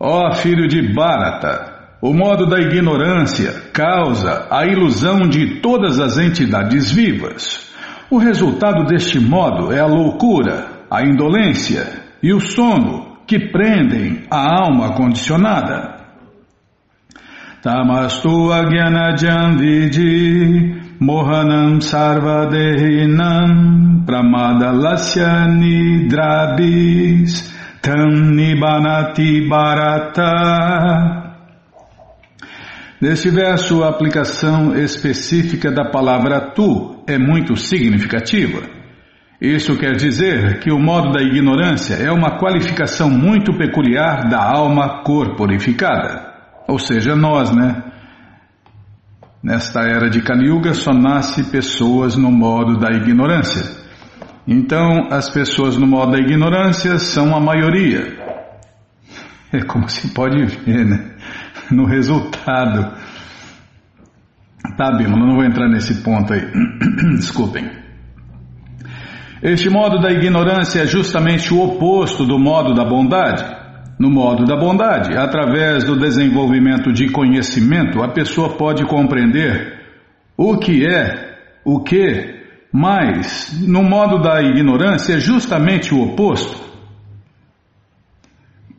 Ó filho de Bharata, o modo da ignorância causa a ilusão de todas as entidades vivas. O resultado deste modo é a loucura, a indolência e o sono que prendem a alma condicionada. Tamastu agyanajam mohanam sarvadehinam pramada lasya nidrabis tam barata Neste verso, a aplicação específica da palavra tu é muito significativa. Isso quer dizer que o modo da ignorância é uma qualificação muito peculiar da alma corporificada. Ou seja, nós, né? Nesta era de Kali Yuga só nasce pessoas no modo da ignorância. Então, as pessoas no modo da ignorância são a maioria. É como se pode ver, né? no resultado. Tá, Bímola, não vou entrar nesse ponto aí. Desculpem. Este modo da ignorância é justamente o oposto do modo da bondade. No modo da bondade, através do desenvolvimento de conhecimento, a pessoa pode compreender o que é, o que, mas no modo da ignorância é justamente o oposto.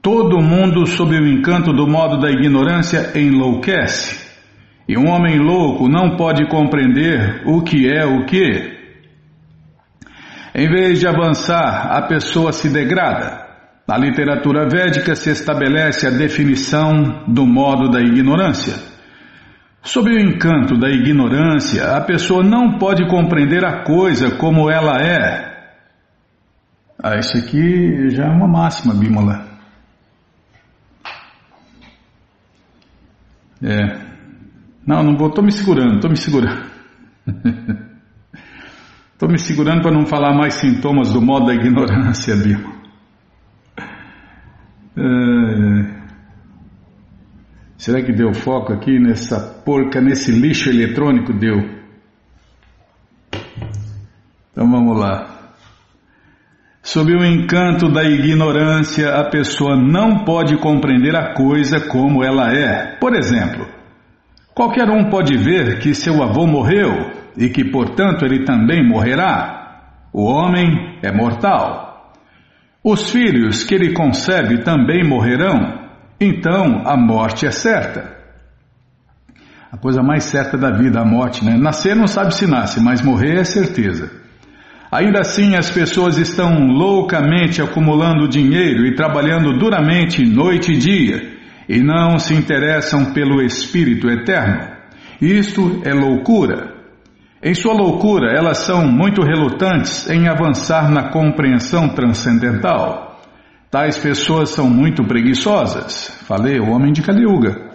Todo mundo, sob o encanto do modo da ignorância, enlouquece. E um homem louco não pode compreender o que é o que. Em vez de avançar, a pessoa se degrada. Na literatura védica se estabelece a definição do modo da ignorância. Sob o encanto da ignorância, a pessoa não pode compreender a coisa como ela é. Ah, isso aqui já é uma máxima, Bímola. É. Não, não vou, estou me segurando, estou me segurando. Estou me segurando para não falar mais sintomas do modo da ignorância, Bima. É... Será que deu foco aqui nessa porca, nesse lixo eletrônico? Deu. Então vamos lá. Sob o encanto da ignorância, a pessoa não pode compreender a coisa como ela é. Por exemplo, qualquer um pode ver que seu avô morreu e que, portanto, ele também morrerá. O homem é mortal. Os filhos que ele concebe também morrerão. Então, a morte é certa. A coisa mais certa da vida, a morte, né? Nascer não sabe se nasce, mas morrer é certeza. Ainda assim, as pessoas estão loucamente acumulando dinheiro e trabalhando duramente noite e dia e não se interessam pelo Espírito Eterno. Isto é loucura. Em sua loucura, elas são muito relutantes em avançar na compreensão transcendental. Tais pessoas são muito preguiçosas. Falei, o homem de Kaliuga.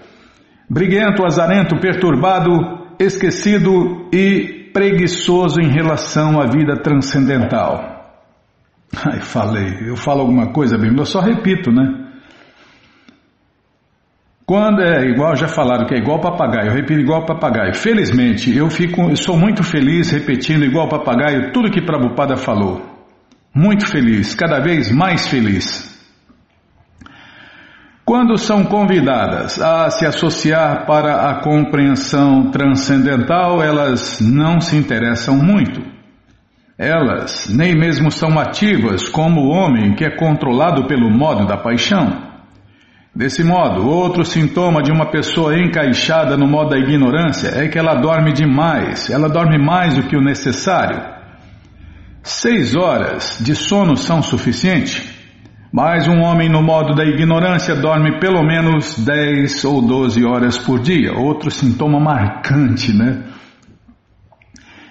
Briguento, azarento, perturbado, esquecido e preguiçoso em relação à vida transcendental. Ai, falei, eu falo alguma coisa bem, eu só repito, né? Quando é igual, já falaram que é igual papagaio, eu repito igual papagaio. Felizmente, eu fico, eu sou muito feliz repetindo igual papagaio tudo que Prabhupada falou. Muito feliz, cada vez mais feliz. Quando são convidadas a se associar para a compreensão transcendental, elas não se interessam muito. Elas nem mesmo são ativas como o homem que é controlado pelo modo da paixão. Desse modo, outro sintoma de uma pessoa encaixada no modo da ignorância é que ela dorme demais, ela dorme mais do que o necessário. Seis horas de sono são suficientes? Mas um homem no modo da ignorância dorme pelo menos 10 ou 12 horas por dia. Outro sintoma marcante, né?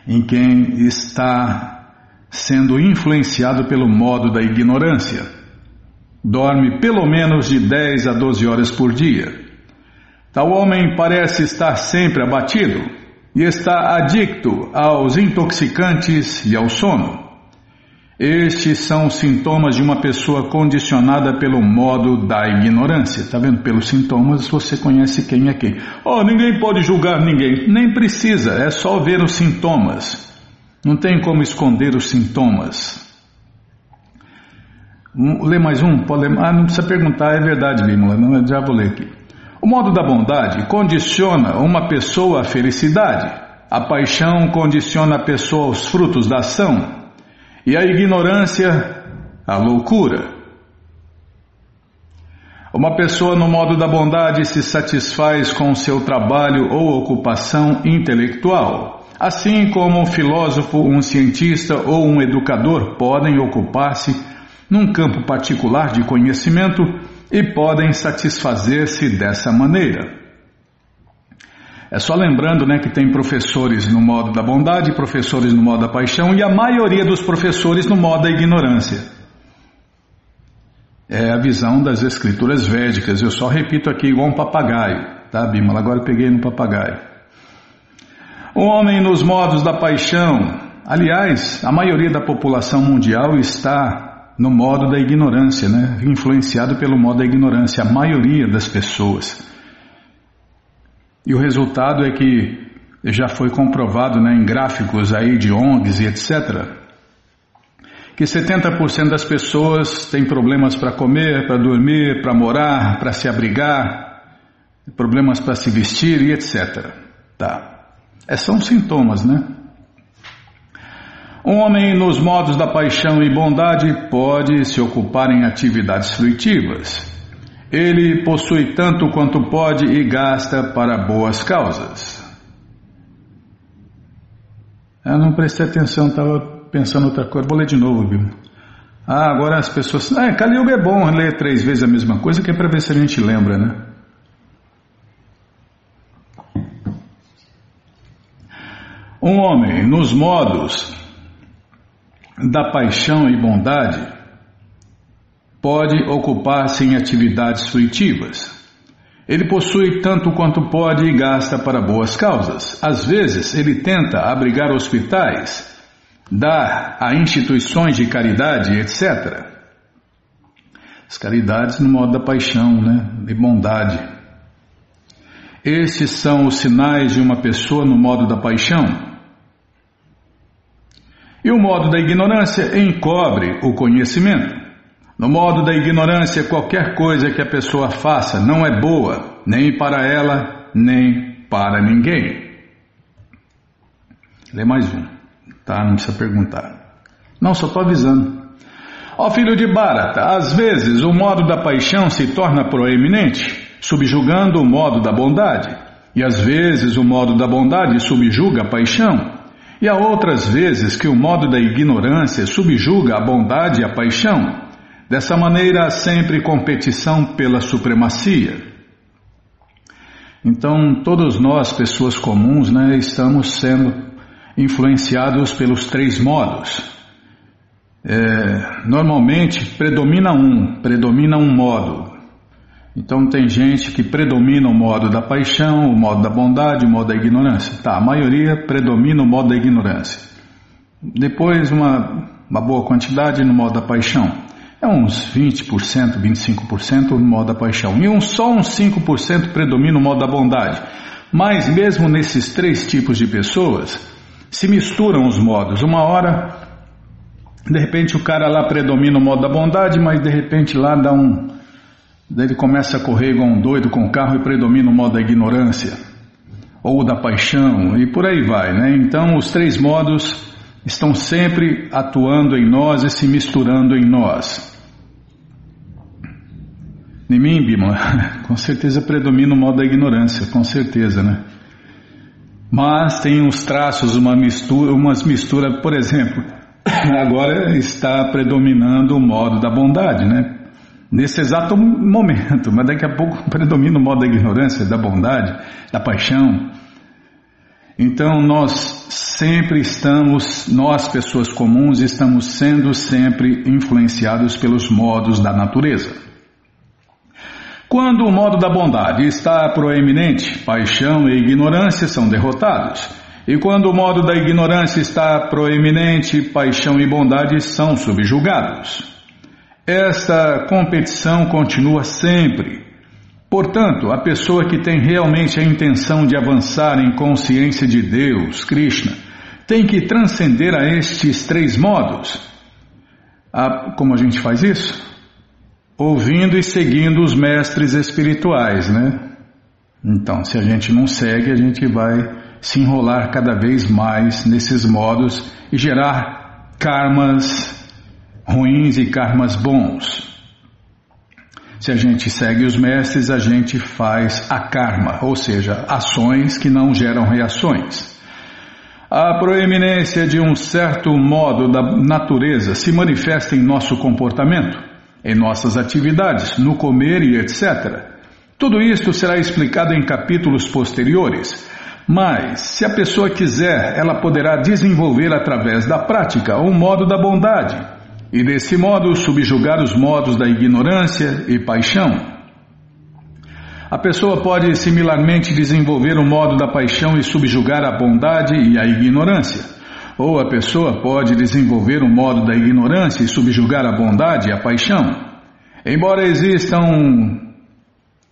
Em quem está sendo influenciado pelo modo da ignorância. Dorme pelo menos de 10 a 12 horas por dia. Tal homem parece estar sempre abatido e está adicto aos intoxicantes e ao sono. Estes são os sintomas de uma pessoa condicionada pelo modo da ignorância. Está vendo? Pelos sintomas você conhece quem é quem. Oh, ninguém pode julgar ninguém. Nem precisa, é só ver os sintomas. Não tem como esconder os sintomas. Lê mais um? Pode ler? Ah, não precisa perguntar, é verdade, Bímola, não, já vou ler aqui. O modo da bondade condiciona uma pessoa à felicidade. A paixão condiciona a pessoa aos frutos da ação. E a ignorância, a loucura. Uma pessoa no modo da bondade se satisfaz com seu trabalho ou ocupação intelectual, assim como um filósofo, um cientista ou um educador podem ocupar-se num campo particular de conhecimento e podem satisfazer-se dessa maneira. É só lembrando né, que tem professores no modo da bondade, professores no modo da paixão e a maioria dos professores no modo da ignorância é a visão das escrituras védicas. Eu só repito aqui igual um papagaio, tá, Bimala? Agora eu peguei no papagaio. O homem nos modos da paixão. Aliás, a maioria da população mundial está no modo da ignorância, né? Influenciado pelo modo da ignorância, a maioria das pessoas. E o resultado é que já foi comprovado né, em gráficos aí de ONGs e etc que 70% das pessoas têm problemas para comer, para dormir, para morar, para se abrigar, problemas para se vestir e etc. Tá. É, são sintomas, né? Um homem nos modos da paixão e bondade pode se ocupar em atividades fruitivas. Ele possui tanto quanto pode e gasta para boas causas. Eu não prestei atenção, estava pensando outra coisa. Vou ler de novo, viu? Ah, agora as pessoas. Ah, Kali Yuga é bom ler três vezes a mesma coisa, que é para ver se a gente lembra, né? Um homem, nos modos da paixão e bondade, pode ocupar-se em atividades fruitivas. Ele possui tanto quanto pode e gasta para boas causas. Às vezes, ele tenta abrigar hospitais dar a instituições de caridade, etc. As caridades no modo da paixão, né? De bondade. Esses são os sinais de uma pessoa no modo da paixão. E o modo da ignorância encobre o conhecimento. No modo da ignorância, qualquer coisa que a pessoa faça não é boa, nem para ela, nem para ninguém. Lê mais um. Tá? Não precisa perguntar. Não, só estou avisando. Ó filho de Bharata, às vezes o modo da paixão se torna proeminente, subjugando o modo da bondade. E às vezes o modo da bondade subjuga a paixão. E há outras vezes que o modo da ignorância subjuga a bondade e a paixão. Dessa maneira há sempre competição pela supremacia. Então, todos nós, pessoas comuns, né, estamos sendo influenciados pelos três modos. É, normalmente predomina um, predomina um modo. Então tem gente que predomina o modo da paixão, o modo da bondade, o modo da ignorância. Tá, a maioria predomina o modo da ignorância. Depois uma, uma boa quantidade no modo da paixão. É uns 20%, 25% no modo da paixão. E um, só uns 5% predomina o modo da bondade. Mas mesmo nesses três tipos de pessoas, se misturam os modos. Uma hora, de repente o cara lá predomina o modo da bondade, mas de repente lá dá um. Daí ele começa a correr igual um doido com o carro e predomina o modo da ignorância, ou da paixão, e por aí vai, né? Então os três modos estão sempre atuando em nós e se misturando em nós. Em mim, Bima, com certeza predomina o modo da ignorância, com certeza, né? mas tem uns traços, uma mistura, umas misturas, por exemplo, agora está predominando o modo da bondade, né? Nesse exato momento, mas daqui a pouco predomina o modo da ignorância, da bondade, da paixão. Então nós sempre estamos, nós pessoas comuns, estamos sendo sempre influenciados pelos modos da natureza. Quando o modo da bondade está proeminente, paixão e ignorância são derrotados. E quando o modo da ignorância está proeminente, paixão e bondade são subjugados. Esta competição continua sempre. Portanto, a pessoa que tem realmente a intenção de avançar em consciência de Deus, Krishna, tem que transcender a estes três modos. Ah, como a gente faz isso? Ouvindo e seguindo os mestres espirituais, né? Então, se a gente não segue, a gente vai se enrolar cada vez mais nesses modos e gerar karmas ruins e karmas bons. Se a gente segue os mestres, a gente faz a karma, ou seja, ações que não geram reações. A proeminência de um certo modo da natureza se manifesta em nosso comportamento, em nossas atividades, no comer e etc. Tudo isto será explicado em capítulos posteriores. Mas, se a pessoa quiser, ela poderá desenvolver através da prática um modo da bondade e, desse modo, subjugar os modos da ignorância e paixão. A pessoa pode similarmente desenvolver o modo da paixão e subjugar a bondade e a ignorância. Ou a pessoa pode desenvolver o modo da ignorância e subjugar a bondade e a paixão. Embora existam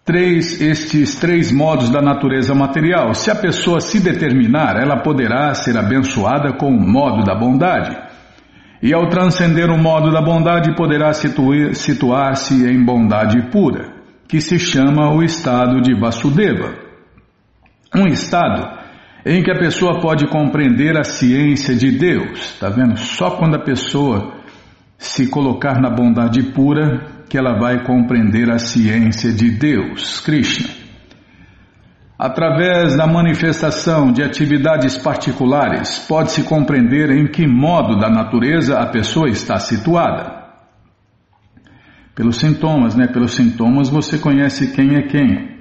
três, estes três modos da natureza material. Se a pessoa se determinar, ela poderá ser abençoada com o modo da bondade. E ao transcender o modo da bondade, poderá situar-se em bondade pura, que se chama o estado de Vasudeva. Um estado em que a pessoa pode compreender a ciência de Deus. Está vendo? Só quando a pessoa se colocar na bondade pura que ela vai compreender a ciência de Deus, Krishna. Através da manifestação de atividades particulares, pode-se compreender em que modo da natureza a pessoa está situada. Pelos sintomas, né? Pelos sintomas você conhece quem é quem.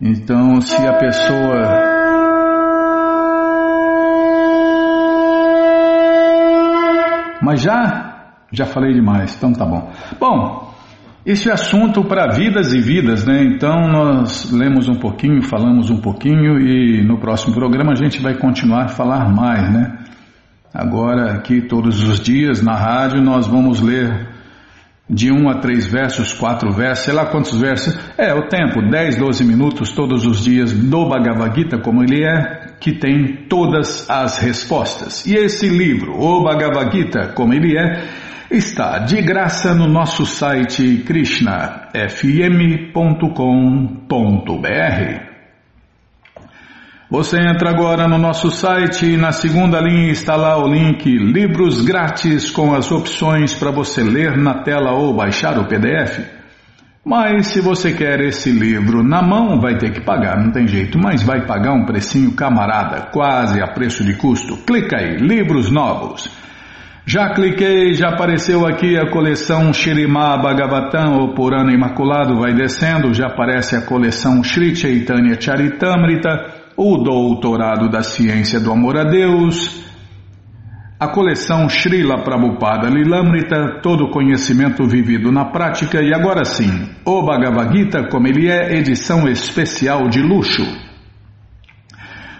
Então, se a pessoa Mas já? Já falei demais, então tá bom. Bom, esse é assunto para vidas e vidas, né? Então nós lemos um pouquinho, falamos um pouquinho e no próximo programa a gente vai continuar a falar mais, né? Agora aqui todos os dias na rádio nós vamos ler de um a três versos, quatro versos, sei lá quantos versos. É o tempo, 10, 12 minutos todos os dias do Bhagavad Gita, como ele é, que tem todas as respostas. E esse livro, o Bhagavad Gita, como ele é, está de graça no nosso site krishnafm.com.br. Você entra agora no nosso site e na segunda linha está lá o link Livros Grátis com as opções para você ler na tela ou baixar o PDF. Mas se você quer esse livro na mão, vai ter que pagar, não tem jeito, mas vai pagar um precinho camarada, quase a preço de custo. Clica aí, Livros Novos. Já cliquei, já apareceu aqui a coleção Shirimá Bhagavatam, ou Purana Imaculado, vai descendo, já aparece a coleção Sri Chaitanya Charitamrita, o Doutorado da Ciência do Amor a Deus, a coleção Srila Prabhupada Lilamrita, todo conhecimento vivido na prática, e agora sim, o Bhagavad Gita, como ele é, edição especial de luxo.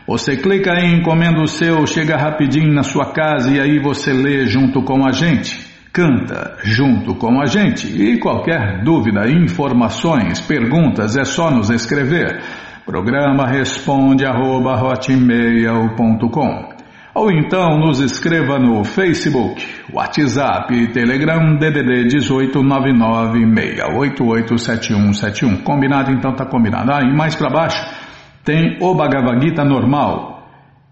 Você clica em encomenda o seu, chega rapidinho na sua casa e aí você lê junto com a gente, canta junto com a gente. E qualquer dúvida, informações, perguntas, é só nos escrever. Programa responde arroba, ou então nos escreva no Facebook, WhatsApp, Telegram, DDD 18996887171. Combinado? Então tá combinado. Ah, e mais para baixo tem o Bhagavad Gita normal,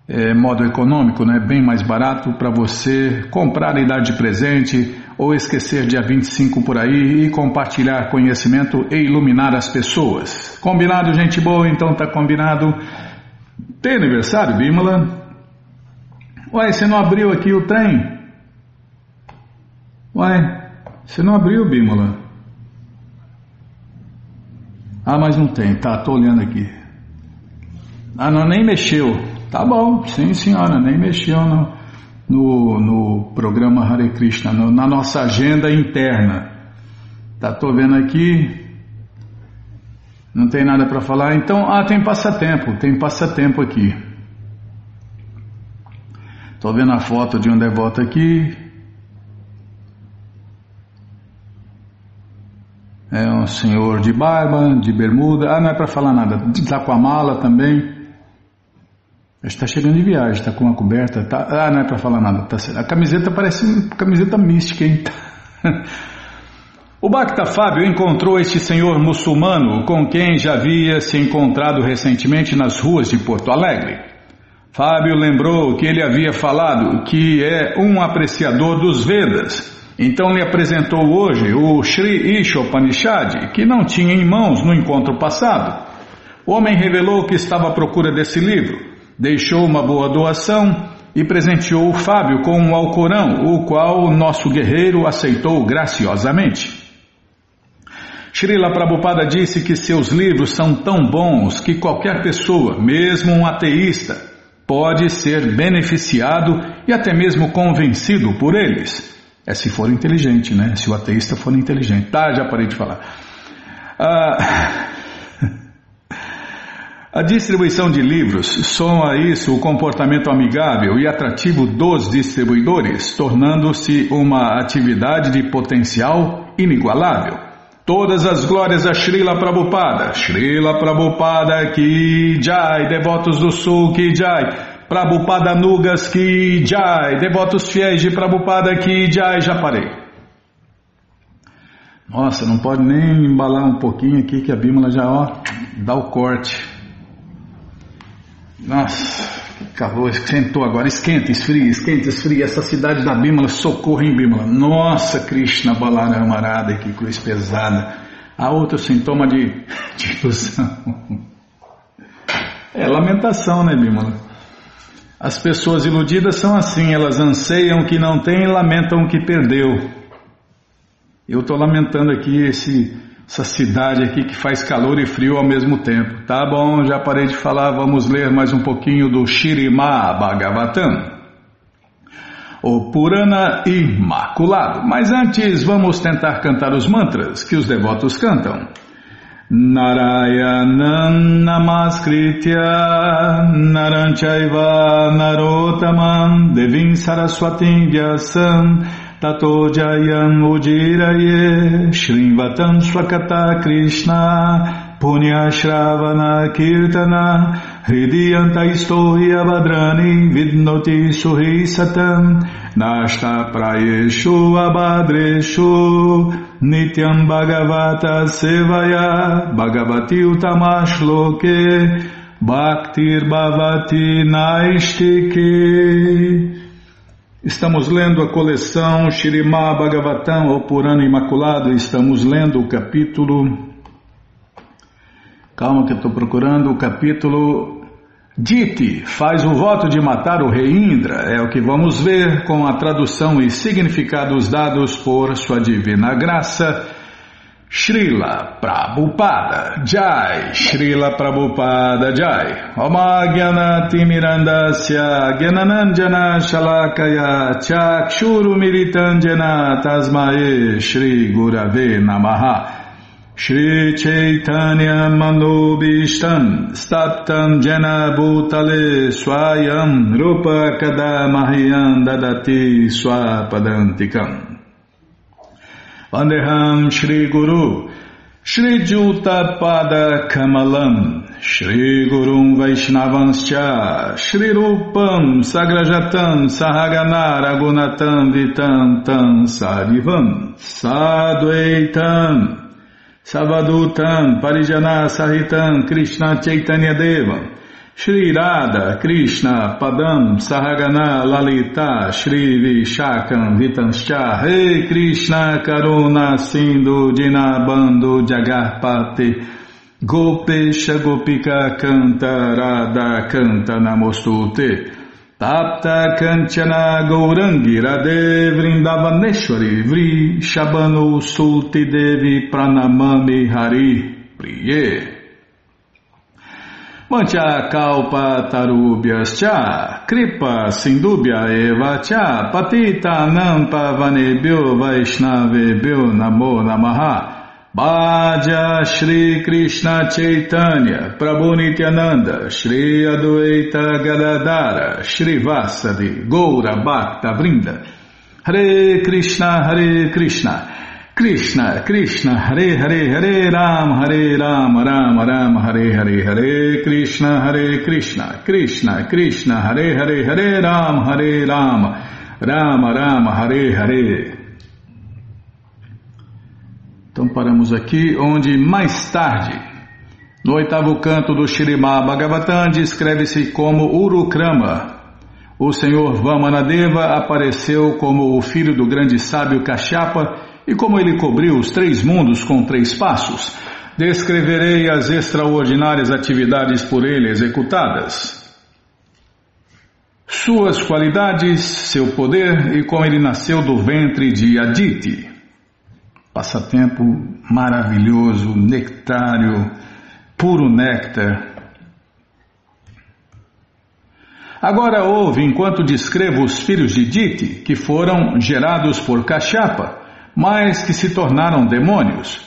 é, modo econômico, né, bem mais barato para você comprar e dar de presente ou esquecer dia 25 por aí e compartilhar conhecimento e iluminar as pessoas. Combinado, gente boa? Então tá combinado. Tem aniversário, Bímola? Ué, você não abriu aqui o trem? Ué, você não abriu, Bímola? Ah, mas não tem, tá, tô olhando aqui. Ah, não, nem mexeu. Tá bom, sim senhora, nem mexeu no, no, no programa Hare Krishna, no, na nossa agenda interna. Tá, tô vendo aqui. Não tem nada para falar. Então, ah, tem passatempo, tem passatempo aqui. Tô vendo a foto de um devoto aqui. É um senhor de barba, de bermuda. Ah, não é para falar nada. Tá com a mala também. Está chegando de viagem, está com uma coberta. Tá, ah, não é para falar nada. Tá, a camiseta parece uma camiseta mística, hein? O Bacta Fábio encontrou este senhor muçulmano com quem já havia se encontrado recentemente nas ruas de Porto Alegre. Fábio lembrou que ele havia falado que é um apreciador dos Vedas, então lhe apresentou hoje o Sri Ishopanishad, que não tinha em mãos no encontro passado. O homem revelou que estava à procura desse livro, deixou uma boa doação e presenteou o Fábio com um Alcorão, o qual o nosso guerreiro aceitou graciosamente. Srila Prabhupada disse que seus livros são tão bons que qualquer pessoa, mesmo um ateísta, pode ser beneficiado e até mesmo convencido por eles. É se for inteligente, né? Se o ateísta for inteligente. Tá, já parei de falar. Ah, a distribuição de livros soma isso o comportamento amigável e atrativo dos distribuidores, tornando-se uma atividade de potencial inigualável. Todas as glórias a Srila Prabhupada. Srila Prabhupada Ki Jai, devotos do Sul Ki Jai. Prabhupada Nugas Ki Jai, devotos fiéis de Prabhupada Ki Jai, já parei. Nossa, não pode nem embalar um pouquinho aqui que a Bímola já ó, dá o corte. Nossa, calor, esquentou agora, esquenta, esfria, esquenta, esfria. Essa cidade da Bímola, socorro em Bímola. Nossa, Krishna Balarama Arada, que cruz pesada. Há outro sintoma de, de ilusão. É lamentação, né, Bímola? As pessoas iludidas são assim, elas anseiam o que não tem e lamentam o que perdeu. Eu estou lamentando aqui esse essa cidade aqui que faz calor e frio ao mesmo tempo. Tá bom, já parei de falar, vamos ler mais um pouquinho do Shirima Bhagavatam. O Purana Imaculado. Mas antes, vamos tentar cantar os mantras que os devotos cantam. Narayanam Namaskritya Naranchaiva Narotamam Devim Saraswatim Vyasam Tato Jayam Ujiraye Shrivatam Krishna Punya Shravana Kirtana Hridiyanta Istohi Abadrani Vidnoti Suhi Satam Nashta Prayeshu Abadreshu Nityam Bhagavata Sevaya Bhagavati Utamashloke Bhaktir Bhavati Naistike Estamos lendo a coleção Shirimá Bhagavatam, ou Purana Imaculado, estamos lendo o capítulo. Calma que eu estou procurando o capítulo. Dite faz o voto de matar o rei Indra, é o que vamos ver com a tradução e significados dados por Sua Divina Graça. Srila Prabhupada Jai, Srila Prabhupada Jai, Omagyanati Timirandasya Gyananandjana Shalakaya Chakshuru Miritanjana Tasmae Shri Gurave Namaha. Shri Chaitanya Manobishtam Staptam Jana Bhutale Swayam Rupa Kadamahyam Dadati Swapadantikam Vandeham Shri Guru. Shri Juta Pada Kamalam. Shri Gurum Vaishnavanscha. Shri Rupam Sagrajatam Sahagana Ragunatam Vitam Tam Sadivam Sadvaitam Savadutam Parijana Sahitam Krishna Chaitanya Devam Shri Radha, Krishna, Padam, Sahagana, Lalita, Shri Vishakam, Vitanscha, Rei Krishna, Karuna, Sindhu, Dinabando, Jagarpati, Gopesha, Gopika, Canta, Radha, Canta, Namostute, Tapta, Kanchana, Gourangi, Radhe, Vrindavaneshwari, Vri, Shabano, Sulti, Devi, Pranamami, Hari, Priye. Mancha kalpa tarubhyas cha, kripa sindubhya eva cha, patita nampa vanebhyo vaishnavebhyo namo namaha. Bhaja Shri Krishna Chaitanya, Prabhu Nityananda, Shri Adwaita Gadadara, Shri Vasadi, Goura Bhakta Vrinda, Hare Krishna, Hare Krishna, Krishna, Krishna, Hare Hare, Hare Ram, Hare Ram, Ram Ram, Hare Hare, Hare Krishna, Hare Krishna, Krishna, Krishna, Hare Hare, Hare Ram, Hare Ram, Ram Ram, Hare Hare. Então paramos aqui, onde mais tarde, no oitavo canto do Shirimá Bhagavatam, descreve-se como Urukrama. O senhor Vamanadeva apareceu como o filho do grande sábio Kashyapa e como ele cobriu os três mundos com três passos. Descreverei as extraordinárias atividades por ele executadas suas qualidades, seu poder e como ele nasceu do ventre de Aditi. Passatempo maravilhoso, nectário, puro néctar. Agora ouve enquanto descrevo os filhos de Diti, que foram gerados por Cachapa, mas que se tornaram demônios.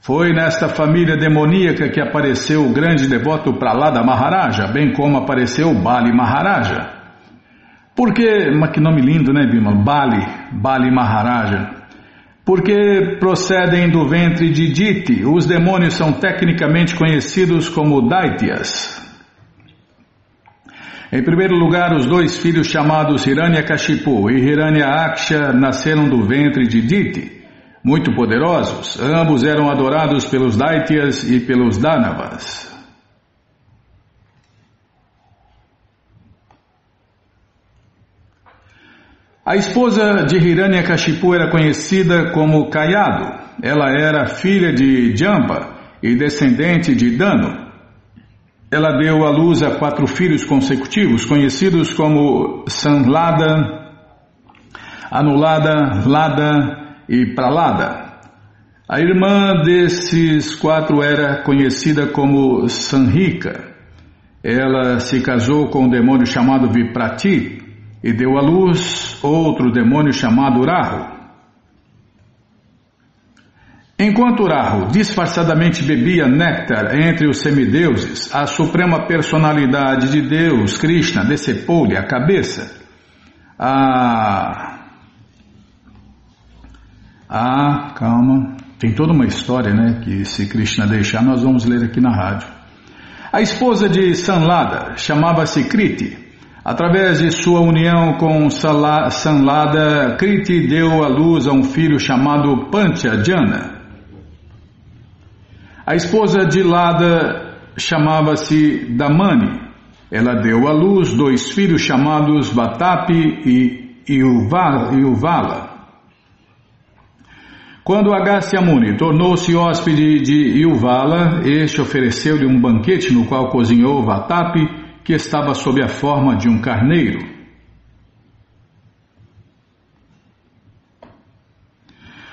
Foi nesta família demoníaca que apareceu o grande devoto Pralada Maharaja, bem como apareceu Bali Maharaja. Porque, mas que nome lindo, né, Bima? Bali, Bali Maharaja. Porque procedem do ventre de Diti, os demônios são tecnicamente conhecidos como Daityas. Em primeiro lugar, os dois filhos chamados Hiranyakashipu e Hiranyaksha nasceram do ventre de Diti. Muito poderosos, ambos eram adorados pelos Daityas e pelos Danavas. A esposa de Hiranyakashipu era conhecida como Kayado. Ela era filha de Jamba e descendente de Dano. Ela deu à luz a quatro filhos consecutivos, conhecidos como Sanlada, Anulada, Lada e Pralada. A irmã desses quatro era conhecida como Sanrika. Ela se casou com um demônio chamado Viprati, e deu à luz outro demônio chamado Rahu. Enquanto Rahu disfarçadamente bebia néctar entre os semideuses, a suprema personalidade de Deus, Krishna, decepou-lhe a cabeça. Ah, ah, calma, tem toda uma história, né? Que se Krishna deixar, nós vamos ler aqui na rádio. A esposa de Sanlada chamava-se Kriti. Através de sua união com Sanlada, Kriti deu à luz a um filho chamado Panchajana. A esposa de Lada chamava-se Damani. Ela deu à luz dois filhos chamados Vatapi e Yuvala. Quando Agastya Muni tornou-se hóspede de Yuvala, este ofereceu-lhe um banquete no qual cozinhou Vatapi que estava sob a forma de um carneiro.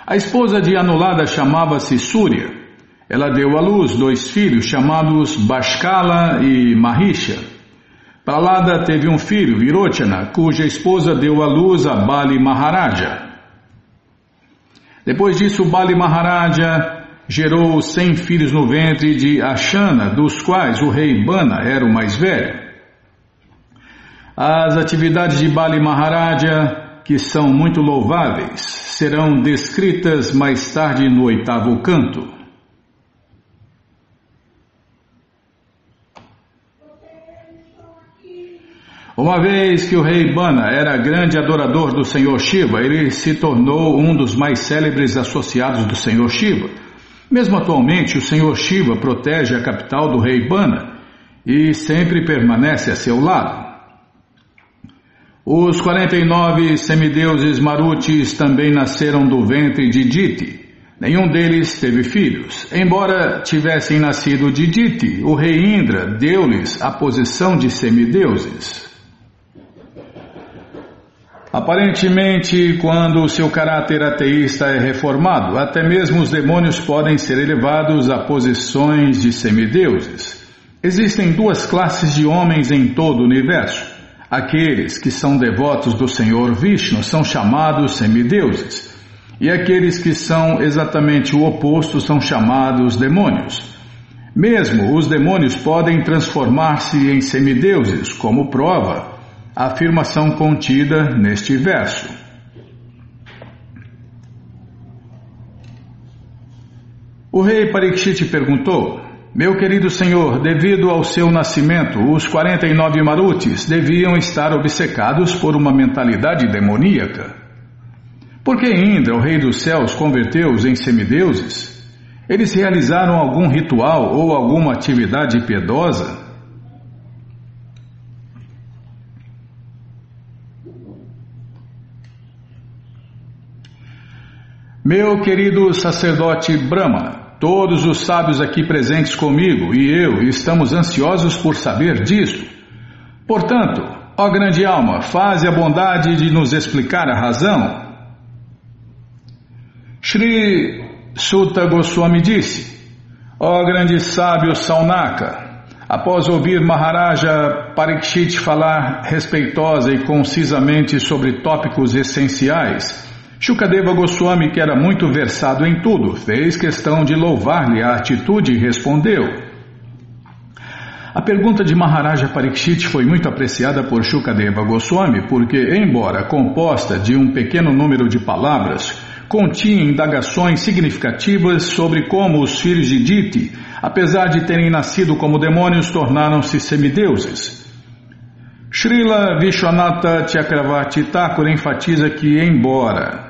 A esposa de Anulada chamava-se Súria. Ela deu à luz dois filhos chamados Bashkala e Mahisha. Pralada teve um filho, Virochana, cuja esposa deu à luz a Bali Maharaja. Depois disso, Bali Maharaja gerou cem filhos no ventre de Ashana, dos quais o rei Bana era o mais velho. As atividades de Bali Maharaja, que são muito louváveis, serão descritas mais tarde no oitavo canto. Uma vez que o rei Bana era grande adorador do Senhor Shiva, ele se tornou um dos mais célebres associados do Senhor Shiva. Mesmo atualmente, o Senhor Shiva protege a capital do rei Bana e sempre permanece a seu lado. Os 49 semideuses Marutis também nasceram do ventre de Diti. Nenhum deles teve filhos. Embora tivessem nascido de Diti, o rei Indra deu-lhes a posição de semideuses. Aparentemente, quando o seu caráter ateísta é reformado, até mesmo os demônios podem ser elevados a posições de semideuses. Existem duas classes de homens em todo o universo. Aqueles que são devotos do Senhor Vishnu são chamados semideuses, e aqueles que são exatamente o oposto são chamados demônios. Mesmo os demônios podem transformar-se em semideuses, como prova afirmação contida neste verso. O rei Parikshit perguntou: Meu querido senhor, devido ao seu nascimento, os 49 Marutis deviam estar obcecados por uma mentalidade demoníaca. Por que Indra, o rei dos céus, converteu-os em semideuses? Eles realizaram algum ritual ou alguma atividade piedosa? Meu querido sacerdote Brahma, todos os sábios aqui presentes comigo e eu estamos ansiosos por saber disso. Portanto, ó grande alma, faze a bondade de nos explicar a razão. Shri Sutta Goswami disse: Ó grande sábio Saunaka, após ouvir Maharaja Parikshit falar respeitosa e concisamente sobre tópicos essenciais, Shukadeva Goswami, que era muito versado em tudo, fez questão de louvar-lhe a atitude e respondeu. A pergunta de Maharaja Parikshit foi muito apreciada por Shukadeva Goswami porque, embora composta de um pequeno número de palavras, continha indagações significativas sobre como os filhos de Diti, apesar de terem nascido como demônios, tornaram-se semideuses. Srila Vishwanatha Chakravarti Thakur enfatiza que, embora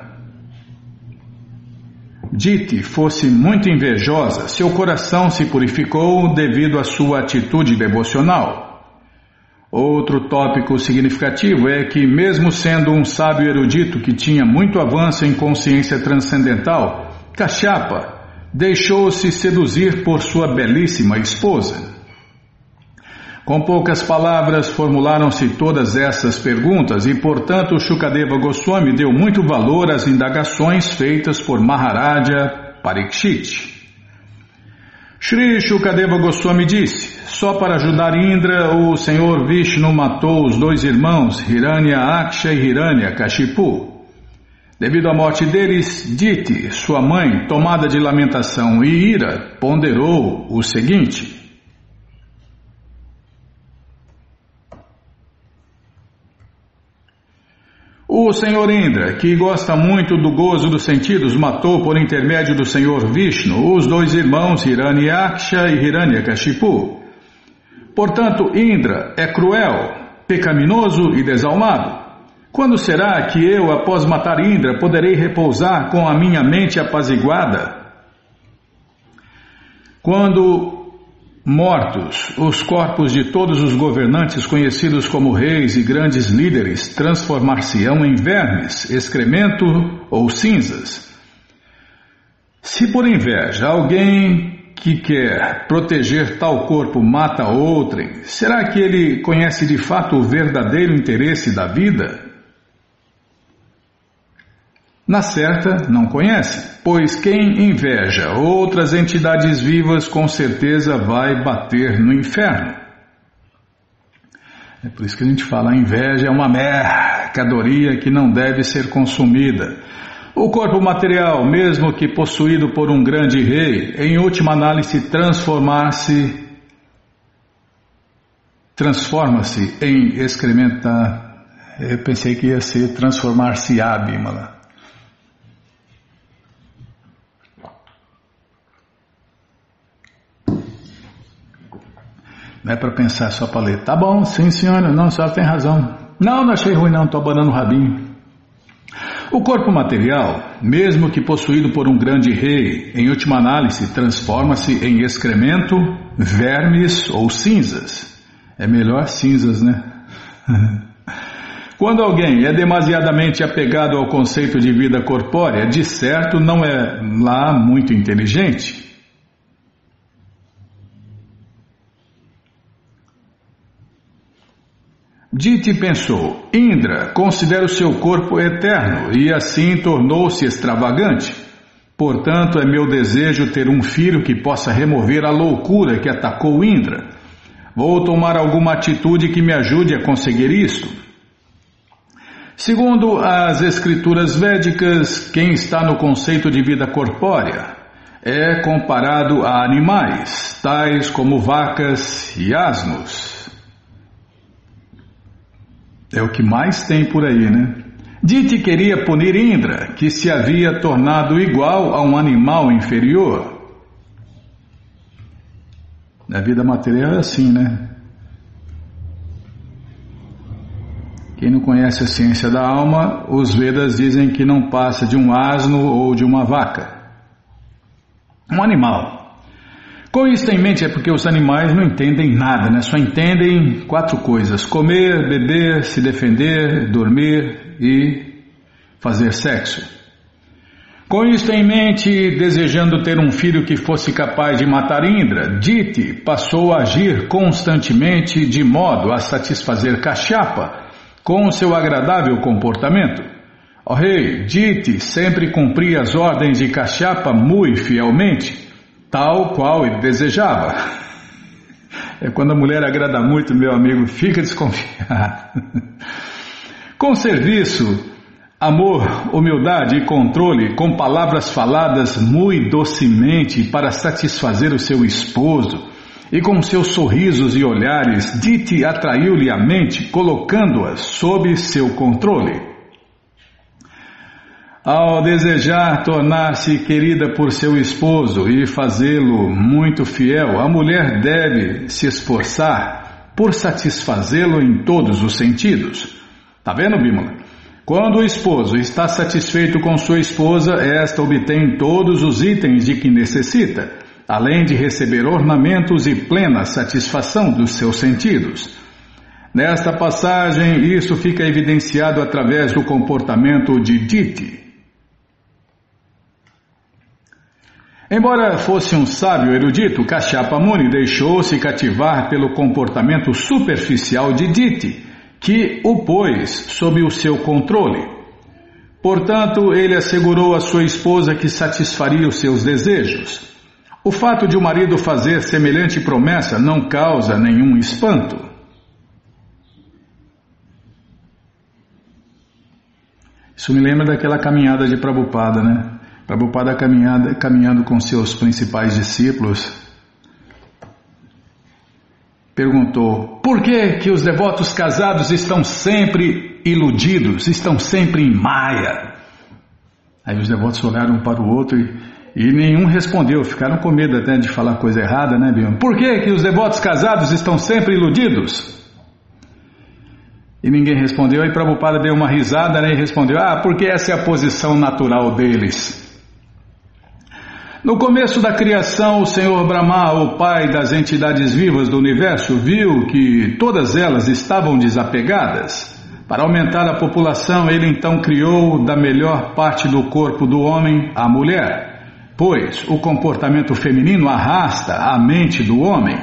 Dite fosse muito invejosa, seu coração se purificou devido à sua atitude devocional. Outro tópico significativo é que, mesmo sendo um sábio erudito que tinha muito avanço em consciência transcendental, Kashyapa deixou-se seduzir por sua belíssima esposa. Com poucas palavras formularam-se todas essas perguntas e, portanto, Shukadeva Goswami deu muito valor às indagações feitas por Maharaja Parikshit. Shri Shukadeva Goswami disse: Só para ajudar Indra, o Senhor Vishnu matou os dois irmãos Hiranya Aksha e Hiranya Kashipu. Devido à morte deles, Diti, sua mãe, tomada de lamentação e ira, ponderou o seguinte. O Senhor Indra, que gosta muito do gozo dos sentidos, matou por intermédio do Senhor Vishnu os dois irmãos Hiranyaksha e Hiranyakashipu. Portanto, Indra é cruel, pecaminoso e desalmado. Quando será que eu, após matar Indra, poderei repousar com a minha mente apaziguada? Quando Mortos, os corpos de todos os governantes conhecidos como reis e grandes líderes transformar-se-ão em vermes, excremento ou cinzas. Se por inveja alguém que quer proteger tal corpo mata outrem, será que ele conhece de fato o verdadeiro interesse da vida? Na certa, não conhece, pois quem inveja outras entidades vivas com certeza vai bater no inferno. É por isso que a gente fala: a inveja é uma mercadoria que não deve ser consumida. O corpo material, mesmo que possuído por um grande rei, em última análise transformar-se transforma-se em excrementa. Eu pensei que ia ser transformar-se ábimala. Não é para pensar só para ler. Tá bom, sim senhora, não, a senhora tem razão. Não, não achei ruim não, estou abanando o rabinho. O corpo material, mesmo que possuído por um grande rei, em última análise transforma-se em excremento, vermes ou cinzas. É melhor cinzas, né? Quando alguém é demasiadamente apegado ao conceito de vida corpórea, de certo não é lá muito inteligente. Diti pensou: Indra considera o seu corpo eterno e assim tornou-se extravagante. Portanto, é meu desejo ter um filho que possa remover a loucura que atacou Indra. Vou tomar alguma atitude que me ajude a conseguir isto. Segundo as escrituras védicas, quem está no conceito de vida corpórea é comparado a animais, tais como vacas e asnos. É o que mais tem por aí, né? Dite queria punir Indra, que se havia tornado igual a um animal inferior. A vida material é assim, né? Quem não conhece a ciência da alma, os Vedas dizem que não passa de um asno ou de uma vaca. Um animal. Com isso em mente é porque os animais não entendem nada, né? Só entendem quatro coisas: comer, beber, se defender, dormir e fazer sexo. Com isto em mente, desejando ter um filho que fosse capaz de matar Indra, Diti passou a agir constantemente de modo a satisfazer Kashyapa com seu agradável comportamento. O rei Diti sempre cumpria as ordens de Kashyapa muito fielmente, tal qual ele desejava. É quando a mulher agrada muito, meu amigo, fica desconfiado. Com serviço, Amor, humildade e controle com palavras faladas muito docemente para satisfazer o seu esposo e com seus sorrisos e olhares, Dite atraiu-lhe a mente, colocando-a sob seu controle. Ao desejar tornar-se querida por seu esposo e fazê-lo muito fiel, a mulher deve se esforçar por satisfazê-lo em todos os sentidos. Tá vendo, Bímola? Quando o esposo está satisfeito com sua esposa, esta obtém todos os itens de que necessita, além de receber ornamentos e plena satisfação dos seus sentidos. Nesta passagem, isso fica evidenciado através do comportamento de Diti. Embora fosse um sábio erudito, Kashyapa Muni deixou-se cativar pelo comportamento superficial de Diti que o pôs sob o seu controle. Portanto, ele assegurou à sua esposa que satisfaria os seus desejos. O fato de o marido fazer semelhante promessa não causa nenhum espanto. Isso me lembra daquela caminhada de Prabhupada, né? Prabhupada caminhada, caminhando com seus principais discípulos, perguntou: por que, que os devotos casados estão sempre iludidos, estão sempre em maia? Aí os devotos olharam um para o outro e, e nenhum respondeu, ficaram com medo até de falar coisa errada, né, Bion? Por que, que os devotos casados estão sempre iludidos? E ninguém respondeu, aí Prabhupada deu uma risada né, e respondeu: Ah, porque essa é a posição natural deles. No começo da criação, o Senhor Brahma, o pai das entidades vivas do universo, viu que todas elas estavam desapegadas. Para aumentar a população, ele então criou da melhor parte do corpo do homem a mulher, pois o comportamento feminino arrasta a mente do homem.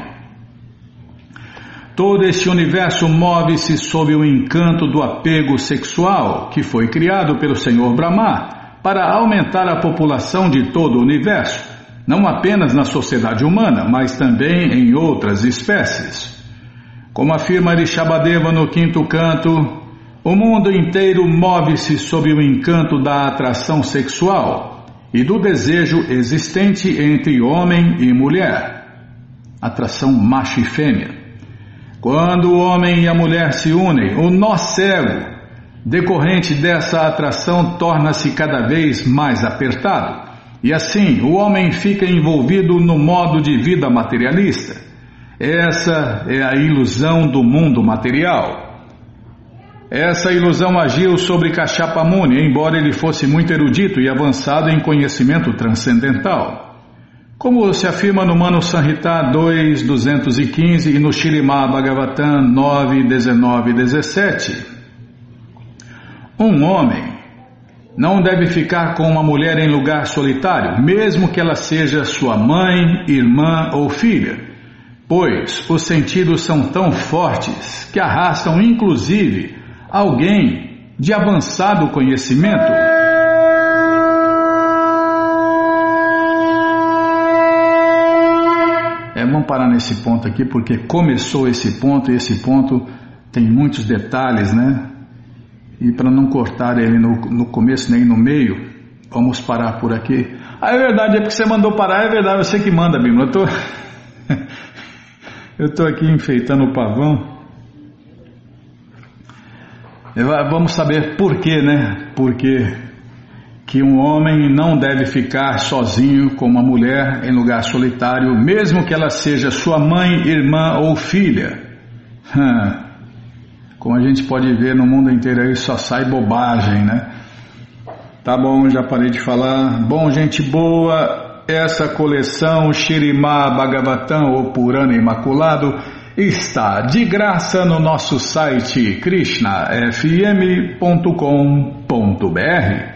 Todo este universo move-se sob o encanto do apego sexual que foi criado pelo Senhor Brahma para aumentar a população de todo o universo, não apenas na sociedade humana, mas também em outras espécies. Como afirma Rishabhadeva no quinto canto, o mundo inteiro move-se sob o encanto da atração sexual e do desejo existente entre homem e mulher, atração macho e fêmea. Quando o homem e a mulher se unem, o nó cego decorrente dessa atração torna-se cada vez mais apertado. E assim, o homem fica envolvido no modo de vida materialista. Essa é a ilusão do mundo material. Essa ilusão agiu sobre Kashapamuni, embora ele fosse muito erudito e avançado em conhecimento transcendental. Como se afirma no Mano Sanhita 2.215 e no Shirimá Bhagavatam 9, 19 e 17, um homem não deve ficar com uma mulher em lugar solitário, mesmo que ela seja sua mãe, irmã ou filha, pois os sentidos são tão fortes que arrastam inclusive alguém de avançado conhecimento. É, vamos parar nesse ponto aqui, porque começou esse ponto e esse ponto tem muitos detalhes, né? E para não cortar ele no, no começo nem no meio, vamos parar por aqui. Ah, é verdade, é porque você mandou parar, é verdade, você que manda, Bima. Eu tô, eu tô aqui enfeitando o pavão. Vamos saber por quê, né? Porque que um homem não deve ficar sozinho com uma mulher em lugar solitário, mesmo que ela seja sua mãe, irmã ou filha. Como a gente pode ver no mundo inteiro aí só sai bobagem, né? Tá bom, já parei de falar. Bom, gente boa, essa coleção Shirimá Bhagavatam ou Purana Imaculado está de graça no nosso site krishnafm.com.br.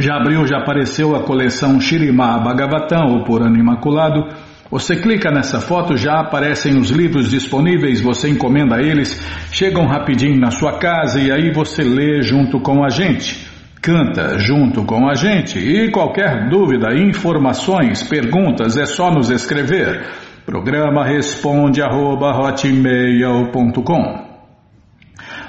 Já abriu, já apareceu a coleção Shirimá Bhagavatam, ou Purana Imaculado. Você clica nessa foto, já aparecem os livros disponíveis, você encomenda eles, chegam rapidinho na sua casa e aí você lê junto com a gente. Canta junto com a gente e qualquer dúvida, informações, perguntas é só nos escrever. Programa responde arroba,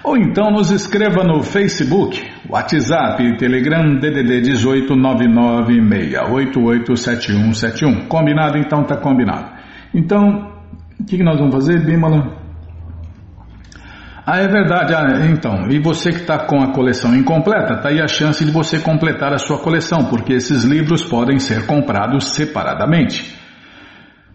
ou então nos escreva no Facebook, WhatsApp, Telegram, DDD 18 996887171. Combinado? Então tá combinado. Então, o que, que nós vamos fazer, Bimala? Ah, é verdade. Ah, então, e você que está com a coleção incompleta, está aí a chance de você completar a sua coleção, porque esses livros podem ser comprados separadamente.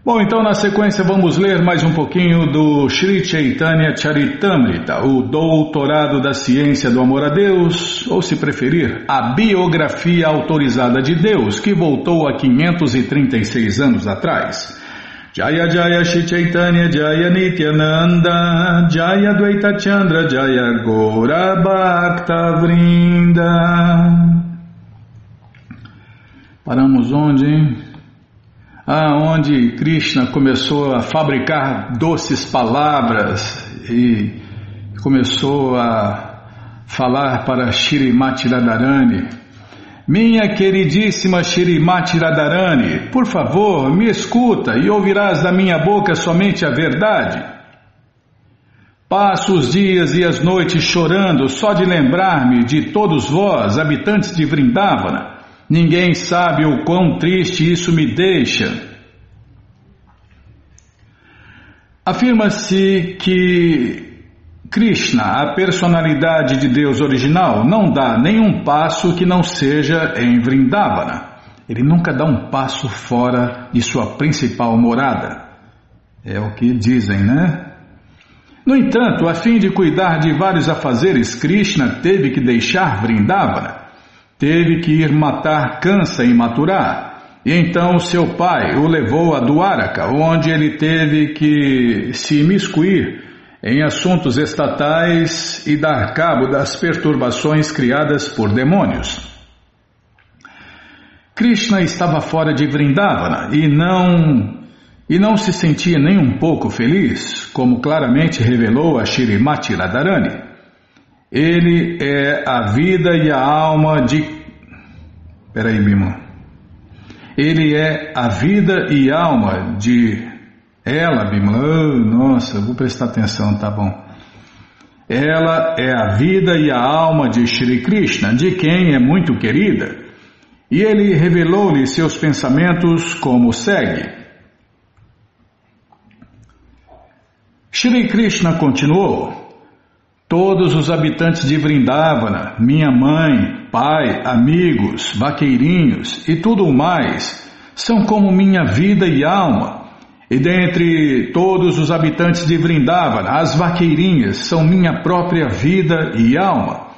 Bom, então na sequência vamos ler mais um pouquinho do Sri Chaitanya Charitamrita, o Doutorado da Ciência do Amor a Deus, ou se preferir, a biografia autorizada de Deus, que voltou há 536 anos atrás. Jaya Jaya Shri Chaitanya Jaya Nityananda Jaya Dvaita Chandra Jaya Gora Bhakta Vrinda Paramos onde, hein? Aonde Krishna começou a fabricar doces palavras e começou a falar para Shirimati Radharani. Minha queridíssima Shirimati Radharani, por favor, me escuta e ouvirás da minha boca somente a verdade. Passo os dias e as noites chorando só de lembrar-me de todos vós, habitantes de Vrindavana Ninguém sabe o quão triste isso me deixa. Afirma-se que Krishna, a personalidade de Deus original, não dá nenhum passo que não seja em Vrindavana. Ele nunca dá um passo fora de sua principal morada. É o que dizem, né? No entanto, a fim de cuidar de vários afazeres, Krishna teve que deixar Vrindavana. Teve que ir matar Kansa em Maturá. E então seu pai o levou a Duaraka, onde ele teve que se imiscuir em assuntos estatais e dar cabo das perturbações criadas por demônios. Krishna estava fora de Vrindavana e não e não se sentia nem um pouco feliz, como claramente revelou a Shirimati Radharani. Ele é a vida e a alma de. Peraí, Bima. Ele é a vida e alma de ela, Bima. Oh, nossa, vou prestar atenção, tá bom. Ela é a vida e a alma de Shri Krishna, de quem é muito querida. E ele revelou-lhe seus pensamentos como segue. Shri Krishna continuou. Todos os habitantes de Vrindavana, minha mãe, pai, amigos, vaqueirinhos e tudo mais, são como minha vida e alma. E dentre todos os habitantes de Vrindavana, as vaqueirinhas são minha própria vida e alma.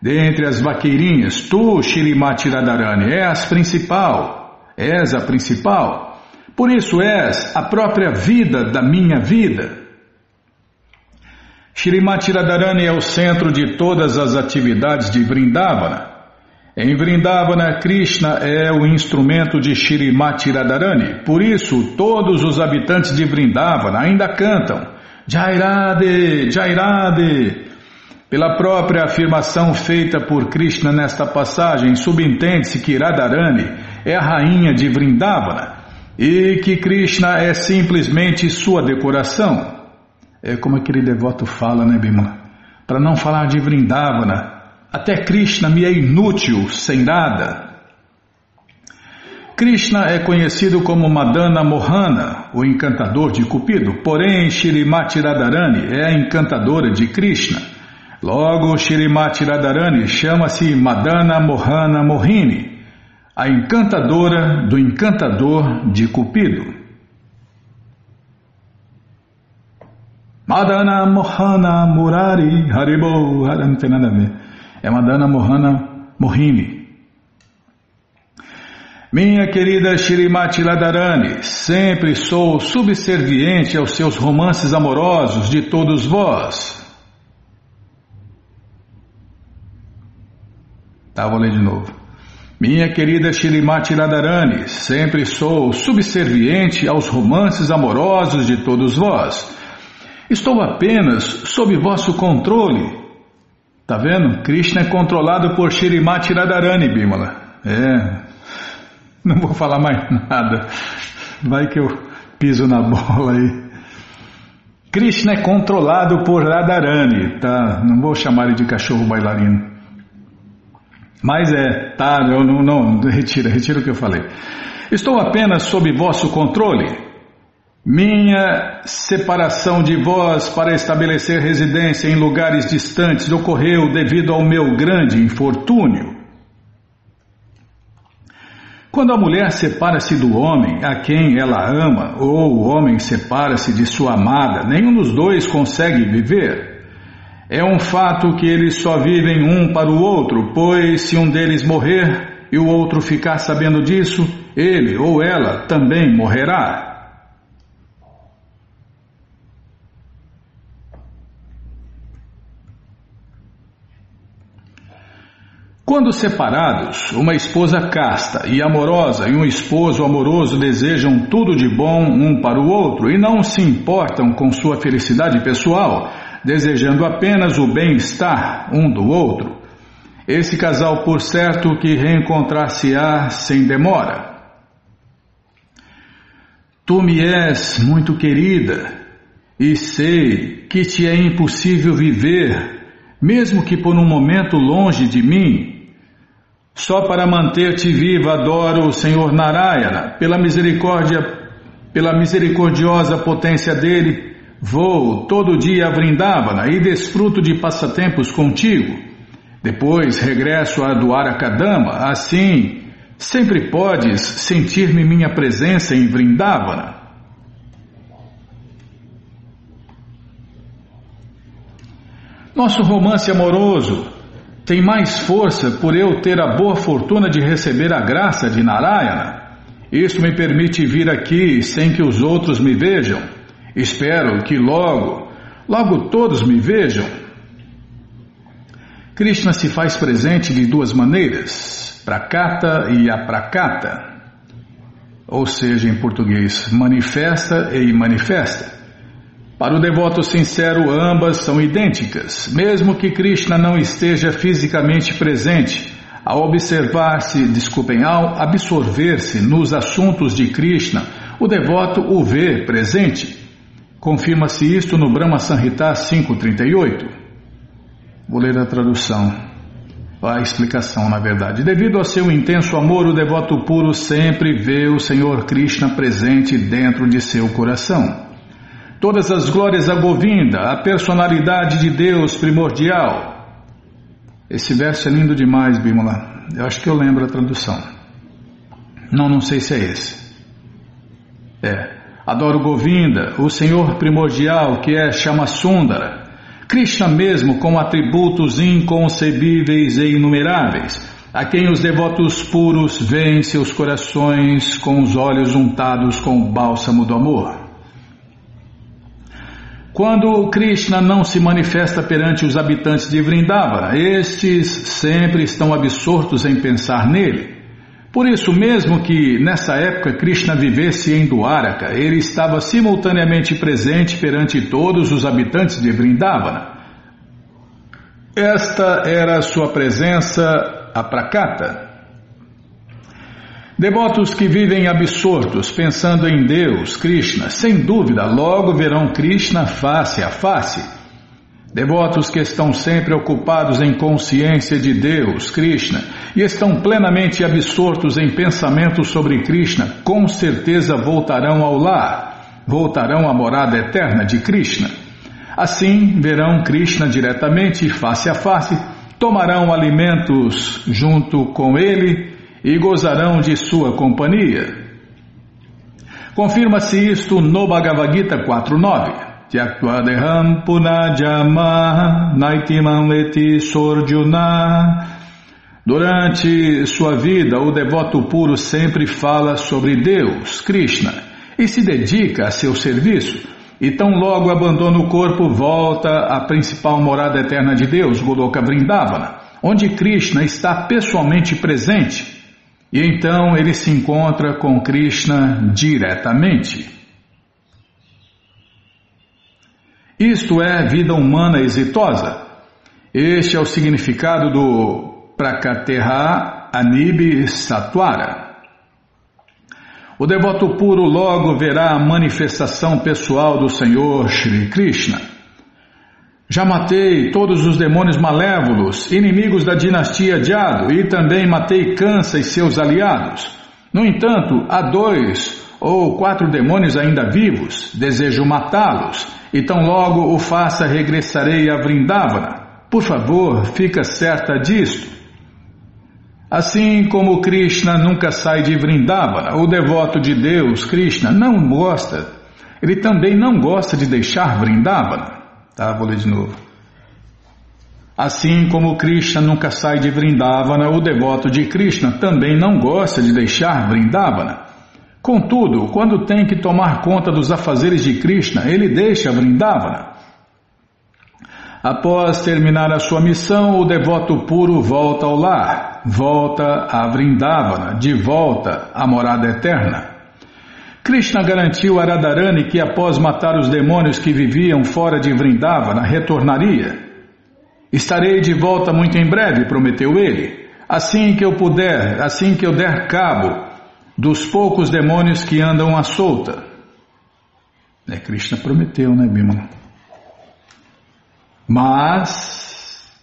Dentre as vaqueirinhas, tu, Shirimati Radharani, és principal, és a principal. Por isso és a própria vida da minha vida. Shrimati Radharani é o centro de todas as atividades de Vrindavana. Em Vrindavana, Krishna é o instrumento de Shrimati Radharani. Por isso, todos os habitantes de Vrindavana ainda cantam Jairade, Jairade. Pela própria afirmação feita por Krishna nesta passagem, subentende-se que Radharani é a rainha de Vrindavana. e que Krishna é simplesmente sua decoração. É como aquele devoto fala, né, Bimala? Para não falar de Vrindavana, até Krishna me é inútil, sem nada. Krishna é conhecido como Madana Mohana, o encantador de Cupido, porém Shrimati Radharani é a encantadora de Krishna. Logo, Shrimati Radharani chama-se Madana Mohana Mohini, a encantadora do encantador de Cupido. Madana Mohana Murari Haribo, não tem nada a ver. É Madana Mohana Mohini. Minha querida Shirimati Ladarani, sempre sou subserviente aos seus romances amorosos de todos vós. Tá, vou ler de novo. Minha querida Shirimati Radharani, sempre sou subserviente aos romances amorosos de todos vós. Estou apenas sob vosso controle. Tá vendo? Krishna é controlado por Shirimati Radharani, Bimala. É, não vou falar mais nada. Vai que eu piso na bola aí. Krishna é controlado por Radharani, tá? Não vou chamar ele de cachorro bailarino. Mas é, tá? Eu não, não, retira, retira o que eu falei. Estou apenas sob vosso controle. Minha separação de vós para estabelecer residência em lugares distantes ocorreu devido ao meu grande infortúnio. Quando a mulher separa-se do homem a quem ela ama, ou o homem separa-se de sua amada, nenhum dos dois consegue viver. É um fato que eles só vivem um para o outro, pois se um deles morrer e o outro ficar sabendo disso, ele ou ela também morrerá. Quando separados, uma esposa casta e amorosa e um esposo amoroso desejam tudo de bom um para o outro e não se importam com sua felicidade pessoal, desejando apenas o bem-estar um do outro. Esse casal, por certo, que reencontrar-se-á sem demora. Tu me és muito querida e sei que te é impossível viver, mesmo que por um momento longe de mim, só para manter-te viva adoro o Senhor Narayana, pela misericórdia, pela misericordiosa potência dele, vou todo dia a Vrindavana e desfruto de passatempos contigo. Depois regresso a Dwarakadama, assim sempre podes sentir-me minha presença em Vrindavana. Nosso romance amoroso tem mais força por eu ter a boa fortuna de receber a graça de Narayana. Isso me permite vir aqui sem que os outros me vejam. Espero que logo, logo todos me vejam. Krishna se faz presente de duas maneiras, prakata e aprakata. Ou seja, em português, manifesta e manifesta. Para o devoto sincero, ambas são idênticas, mesmo que Krishna não esteja fisicamente presente. Ao observar-se, desculpem, ao absorver-se nos assuntos de Krishna, o devoto o vê presente. Confirma-se isto no Brahma Sanhita 538. Vou ler a tradução, a explicação, na verdade. Devido ao seu intenso amor, o devoto puro sempre vê o Senhor Krishna presente dentro de seu coração. Todas as glórias a Govinda, a personalidade de Deus primordial. Esse verso é lindo demais, Bimala. Eu acho que eu lembro a tradução. Não, não sei se é esse. É. Adoro Govinda, o Senhor primordial que é Chamasundara. Krishna mesmo com atributos inconcebíveis e inumeráveis, a quem os devotos puros veem seus corações com os olhos untados com o bálsamo do amor. Quando Krishna não se manifesta perante os habitantes de Vrindavana, estes sempre estão absortos em pensar nele. Por isso mesmo que nessa época Krishna vivesse em Dwaraka, ele estava simultaneamente presente perante todos os habitantes de Vrindavana. Esta era a sua presença aprakata. Devotos que vivem absortos, pensando em Deus, Krishna, sem dúvida, logo verão Krishna face a face. Devotos que estão sempre ocupados em consciência de Deus, Krishna, e estão plenamente absortos em pensamentos sobre Krishna, com certeza voltarão ao lar, voltarão à morada eterna de Krishna. Assim verão Krishna diretamente, face a face, tomarão alimentos junto com ele e gozarão de sua companhia. Confirma-se isto no Bhagavad Gita 4.9. Tyaktvadeham punajama naitimam eti sorjuna. Durante sua vida, o devoto puro sempre fala sobre Deus, Krishna, e se dedica a seu serviço. E tão logo abandona o corpo, volta à principal morada eterna de Deus, Goloka Vrindavana, onde Krishna está pessoalmente presente e então ele se encontra com Krishna diretamente. Isto é vida humana exitosa. Este é o significado do Prakateha Anib Satwara. O devoto puro logo verá a manifestação pessoal do Senhor Shri Krishna. Já matei todos os demônios malévolos, inimigos da dinastia Jado, e também matei Kansa e seus aliados. No entanto, há dois ou quatro demônios ainda vivos, desejo matá-los, e tão logo o faça regressarei a Vrindavana. Por favor, fica certa disto. Assim como Krishna nunca sai de Vrindavana, o devoto de Deus, Krishna, não gosta, ele também não gosta de deixar Vrindavana. Tá, vou ler de novo. Assim como Krishna nunca sai de Vrindavana, o devoto de Krishna também não gosta de deixar Vrindavana. Contudo, quando tem que tomar conta dos afazeres de Krishna, ele deixa Vrindavana. Após terminar a sua missão, o devoto puro volta ao lar, volta a Vrindavana, de volta à morada eterna. Krishna garantiu a Radharani que após matar os demônios que viviam fora de Vrindavana, retornaria. Estarei de volta muito em breve, prometeu ele, assim que eu puder, assim que eu der cabo dos poucos demônios que andam à solta. É, Krishna prometeu, né, Bima? Mas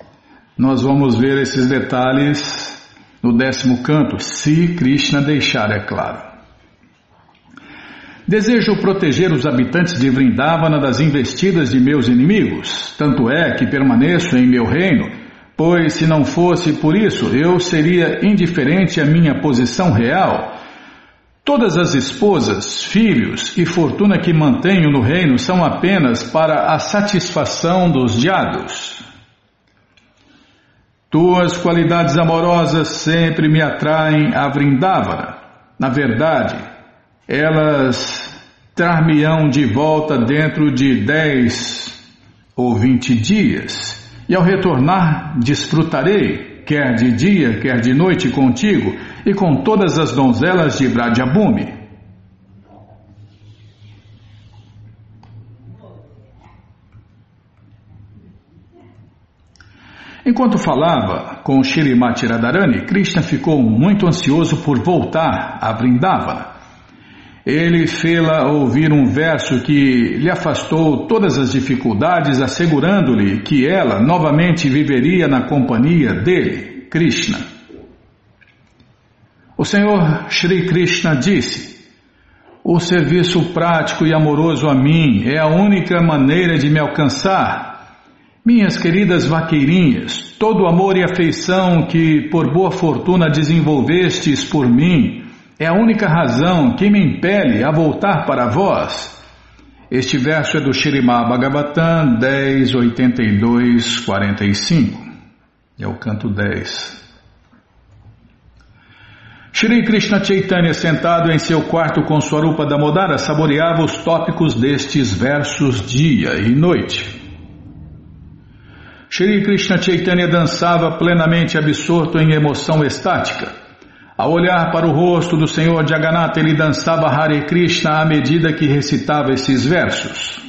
nós vamos ver esses detalhes no décimo canto, se Krishna deixar, é claro. Desejo proteger os habitantes de Vrindavana das investidas de meus inimigos, tanto é que permaneço em meu reino, pois se não fosse por isso eu seria indiferente à minha posição real. Todas as esposas, filhos e fortuna que mantenho no reino são apenas para a satisfação dos diados. Tuas qualidades amorosas sempre me atraem a Vrindavana. Na verdade, elas trar-me-ão de volta dentro de dez ou vinte dias, e ao retornar desfrutarei, quer de dia, quer de noite, contigo e com todas as donzelas de Bradyabhumi. Enquanto falava com Shirimati Radharani, Krishna ficou muito ansioso por voltar a Vrindavana. Ele fê-la ouvir um verso que lhe afastou todas as dificuldades, assegurando-lhe que ela novamente viveria na companhia dele, Krishna. O Senhor Sri Krishna disse: O serviço prático e amoroso a mim é a única maneira de me alcançar. Minhas queridas vaqueirinhas, todo o amor e afeição que por boa fortuna desenvolvestes por mim, é a única razão que me impele a voltar para vós. Este verso é do Shirimá Bhagavatam 10, 82, 45. É o canto 10. Shri Krishna Chaitanya, sentado em seu quarto com Swarupa Damodara, saboreava os tópicos destes versos dia e noite. Shri Krishna Chaitanya dançava plenamente absorto em emoção estática. Ao olhar para o rosto do Senhor Jagannatha, ele dançava Hare Krishna à medida que recitava esses versos.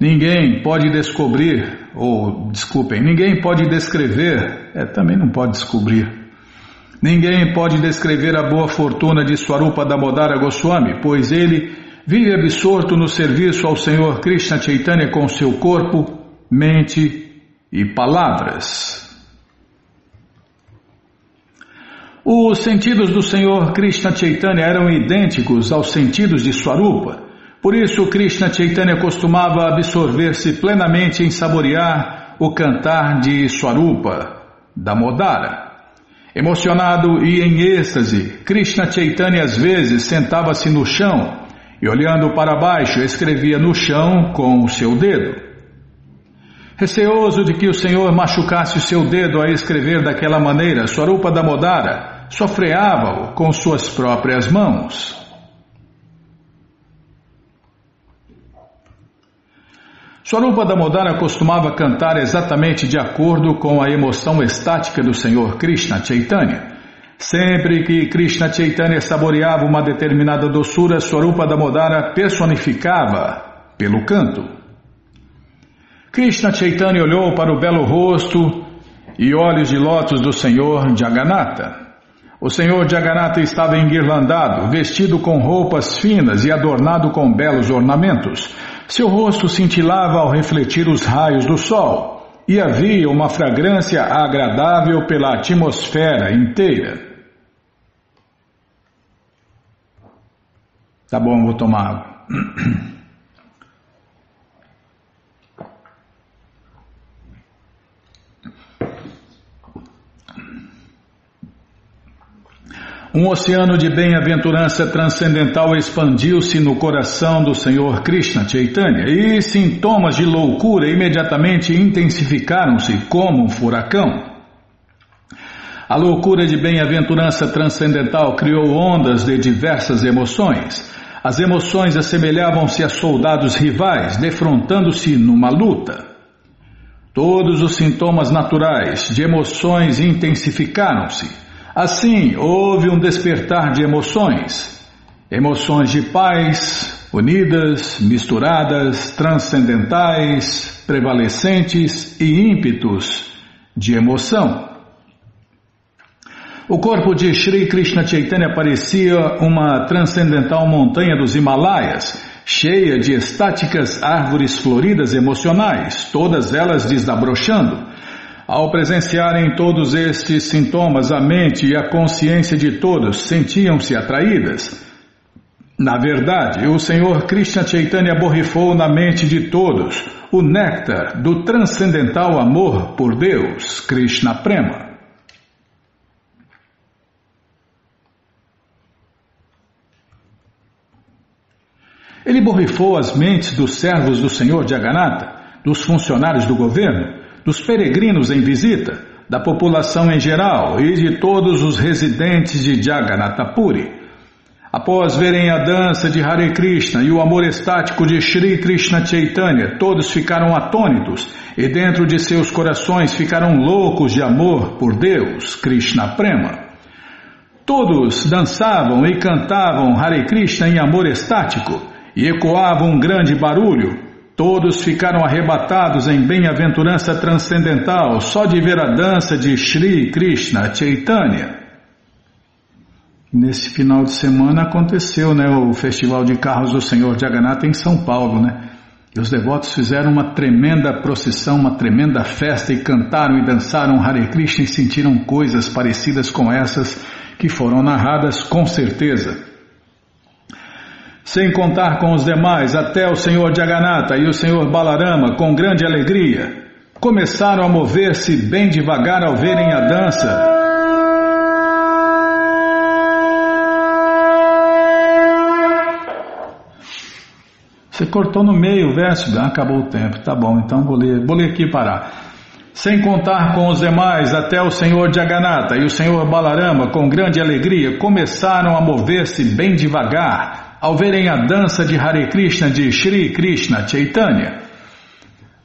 Ninguém pode descobrir, ou desculpem, ninguém pode descrever, é, também não pode descobrir, Ninguém pode descrever a boa fortuna de Swarupa Damodara Goswami, pois ele vive absorto no serviço ao Senhor Krishna Chaitanya com seu corpo, mente e palavras. Os sentidos do Senhor Krishna Chaitanya eram idênticos aos sentidos de Swarupa. Por isso, Krishna Chaitanya costumava absorver-se plenamente em saborear o cantar de Swarupa, Damodara. Emocionado e em êxtase, Krishna Chaitanya às vezes sentava-se no chão e, olhando para baixo, escrevia no chão com o seu dedo. Receoso de que o Senhor machucasse o seu dedo a escrever daquela maneira, Swarupa Damodara sofreava-o com suas próprias mãos. Swarupa Damodara costumava cantar exatamente de acordo com a emoção estática do Senhor Krishna Chaitanya. Sempre que Krishna Chaitanya saboreava uma determinada doçura, Swarupa Damodara personificava pelo canto. Krishna Chaitanya olhou para o belo rosto e olhos de lótus do Senhor Jagannatha. O Senhor Jagannatha estava enguirlandado, vestido com roupas finas e adornado com belos ornamentos. Seu rosto cintilava ao refletir os raios do sol e havia uma fragrância agradável pela atmosfera inteira. Tá bom, vou tomar água. Um oceano de bem-aventurança transcendental expandiu-se no coração do Senhor Krishna Chaitanya e sintomas de loucura imediatamente intensificaram-se como um furacão. A loucura de bem-aventurança transcendental criou ondas de diversas emoções. As emoções assemelhavam-se a soldados rivais, defrontando-se numa luta. Todos os sintomas naturais de emoções intensificaram-se. Assim, houve um despertar de emoções, emoções de paz, unidas, misturadas, transcendentais, prevalecentes e ímpetos de emoção. O corpo de Sri Krishna Chaitanya parecia uma transcendental montanha dos Himalaias, cheia de estáticas árvores floridas emocionais, todas elas desabrochando ao presenciarem todos estes sintomas, a mente e a consciência de todos sentiam-se atraídas. Na verdade, o Senhor Krishna Chaitanya borrifou na mente de todos o néctar do transcendental amor por Deus, Krishna Prema. Ele borrifou as mentes dos servos do Senhor Jagannatha, dos funcionários do governo, dos peregrinos em visita, da população em geral e de todos os residentes de Jagannathapuri. Após verem a dança de Hare Krishna e o amor estático de Sri Krishna Chaitanya, todos ficaram atônitos e dentro de seus corações ficaram loucos de amor por Deus, Krishna Prema. Todos dançavam e cantavam Hare Krishna em amor estático e ecoava um grande barulho, Todos ficaram arrebatados em bem-aventurança transcendental só de ver a dança de Sri Krishna Chaitanya. Nesse final de semana aconteceu né, o Festival de Carros do Senhor Jagannatha em São Paulo, né? E os devotos fizeram uma tremenda procissão, uma tremenda festa e cantaram e dançaram Hare Krishna e sentiram coisas parecidas com essas que foram narradas com certeza sem contar com os demais, até o senhor Jagannatha e o senhor Balarama, com grande alegria, começaram a mover-se bem devagar ao verem a dança. Você cortou no meio o verso, ah, acabou o tempo, tá bom, então vou ler, vou ler aqui parar. Sem contar com os demais, até o senhor Jagannatha e o senhor Balarama, com grande alegria, começaram a mover-se bem devagar ao verem a dança de Hare Krishna de Shri Krishna Chaitanya.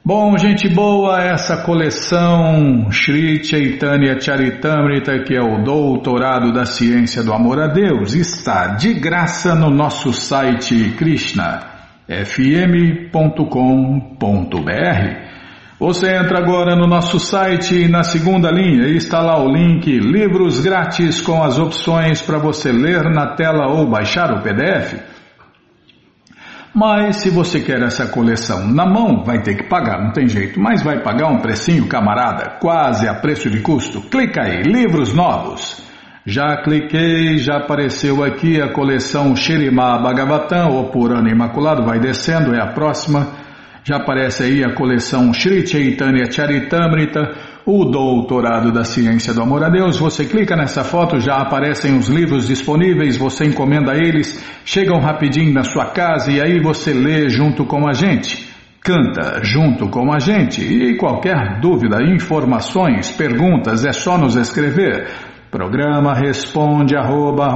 Bom, gente boa, essa coleção Shri Chaitanya Charitamrita, que é o doutorado da ciência do amor a Deus, está de graça no nosso site krishnafm.com.br. Você entra agora no nosso site na segunda linha está lá o link Livros Grátis com as opções para você ler na tela ou baixar o PDF. Mas se você quer essa coleção na mão, vai ter que pagar, não tem jeito. Mas vai pagar um precinho, camarada, quase a preço de custo. Clica aí, livros novos. Já cliquei, já apareceu aqui a coleção Shirimá Bhagavatam, ou Purana Imaculado, vai descendo, é a próxima. Já aparece aí a coleção Sri Chaitanya Charitamrita, o Doutorado da Ciência do Amor a Deus. Você clica nessa foto, já aparecem os livros disponíveis, você encomenda eles, chegam rapidinho na sua casa e aí você lê junto com a gente. Canta junto com a gente e qualquer dúvida, informações, perguntas é só nos escrever. Programa responde arroba,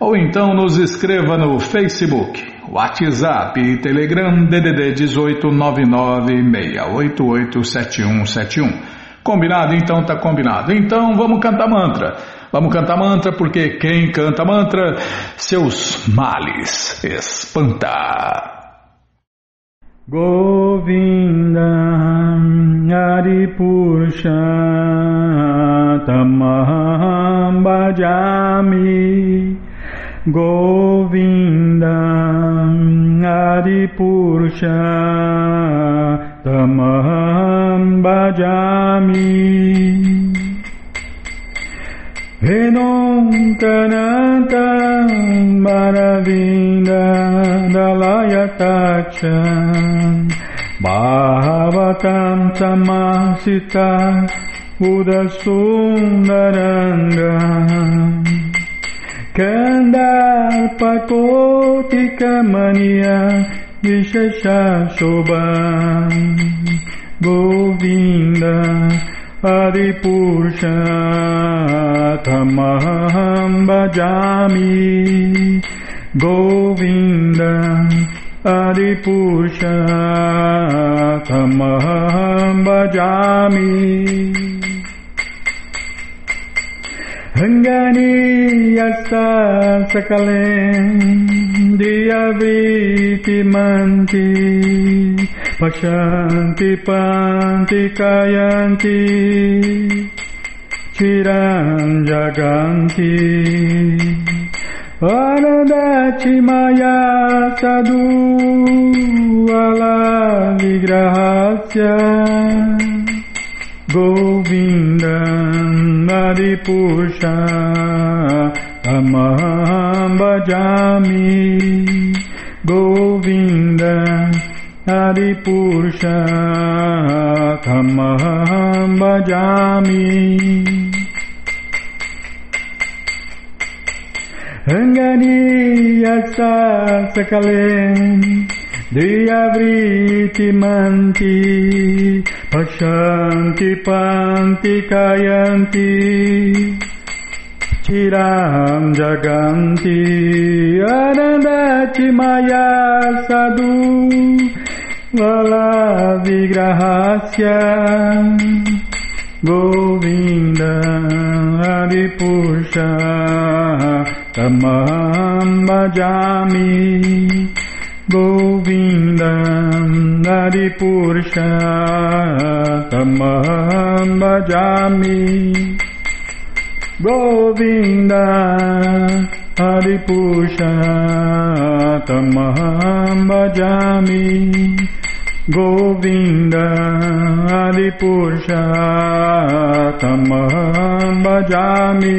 ou então nos escreva no Facebook WhatsApp e Telegram DDD 18996887171. Combinado? Então tá combinado. Então vamos cantar mantra. Vamos cantar mantra porque quem canta mantra, seus males espanta. Govinda Aripurusha Tamaham Bhajami Govinda Purusha Tamaham Bhajami. Venonkanantam Maravinda Dalayatacham Bhavatam Samasita Budasundarangam Kandarpakotikamaniya Vishesha Shobha Govinda Adipurusha Tamaham Bhajami Govinda Adipurusha Tamaham Bhajami रङ्गानीयसा सकलेन्द्रियवीतिमन्ति पशन्ति पान्ति कायन्ति चिरम् जगन्ति वरदक्षि मया सदूवला विग्रहस्य Govindam Maripusha Amaham Bhajami Govindam Haripurusha Kamaham Bhajami Hangariyasa Sakale Driyavriti Manti Pachanti panti kayanti tiram jaganti Arandati maya sadhu Lala vigrahasya Govinda Adipusha Tamam bhajami Tamam गोविन्दम् नरिपुरुषतमहं भजामि गोविन्द हरिपुरुषतमहं भजामि गोविन्द हरिपुरुषतमहं भजामि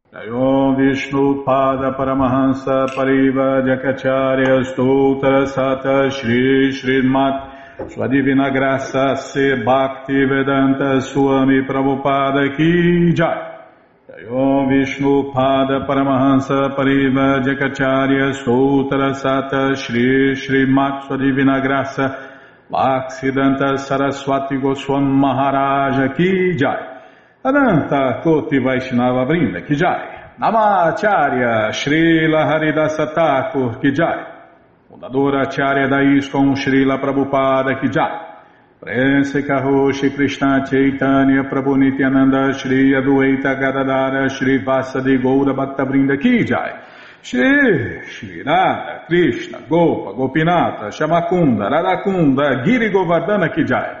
Om Vishnu Pada Paramahansa Pariva Jakacharya Stoutra Sata Shri Srimat Sua divina graça se Bhakti Vedanta Swami Prabhupada Ki Jai. Om Vishnu Pada Paramahansa Pariva Jakacharya Sutra Sata Shri Shri Sua Divina Graça Saraswati Goswam Maharaja Ki Jai Adanta Koti Vaishnava Brinda Ki Jai. Namacharya Srila Haridasa Thakur Ki Jai. Fundadora Acharya da Srila Prabhupada Ki Jai. Prense Karoshi Krishna Chaitanya Prabhu Nityananda Shri Adueta Gadadara Shri Vasadi Goura Bhaktavrinda Ki Jai. Shri Shri Radha Krishna Gopa Gopinata Shamakunda Radakunda Giri Govardhana Ki Jai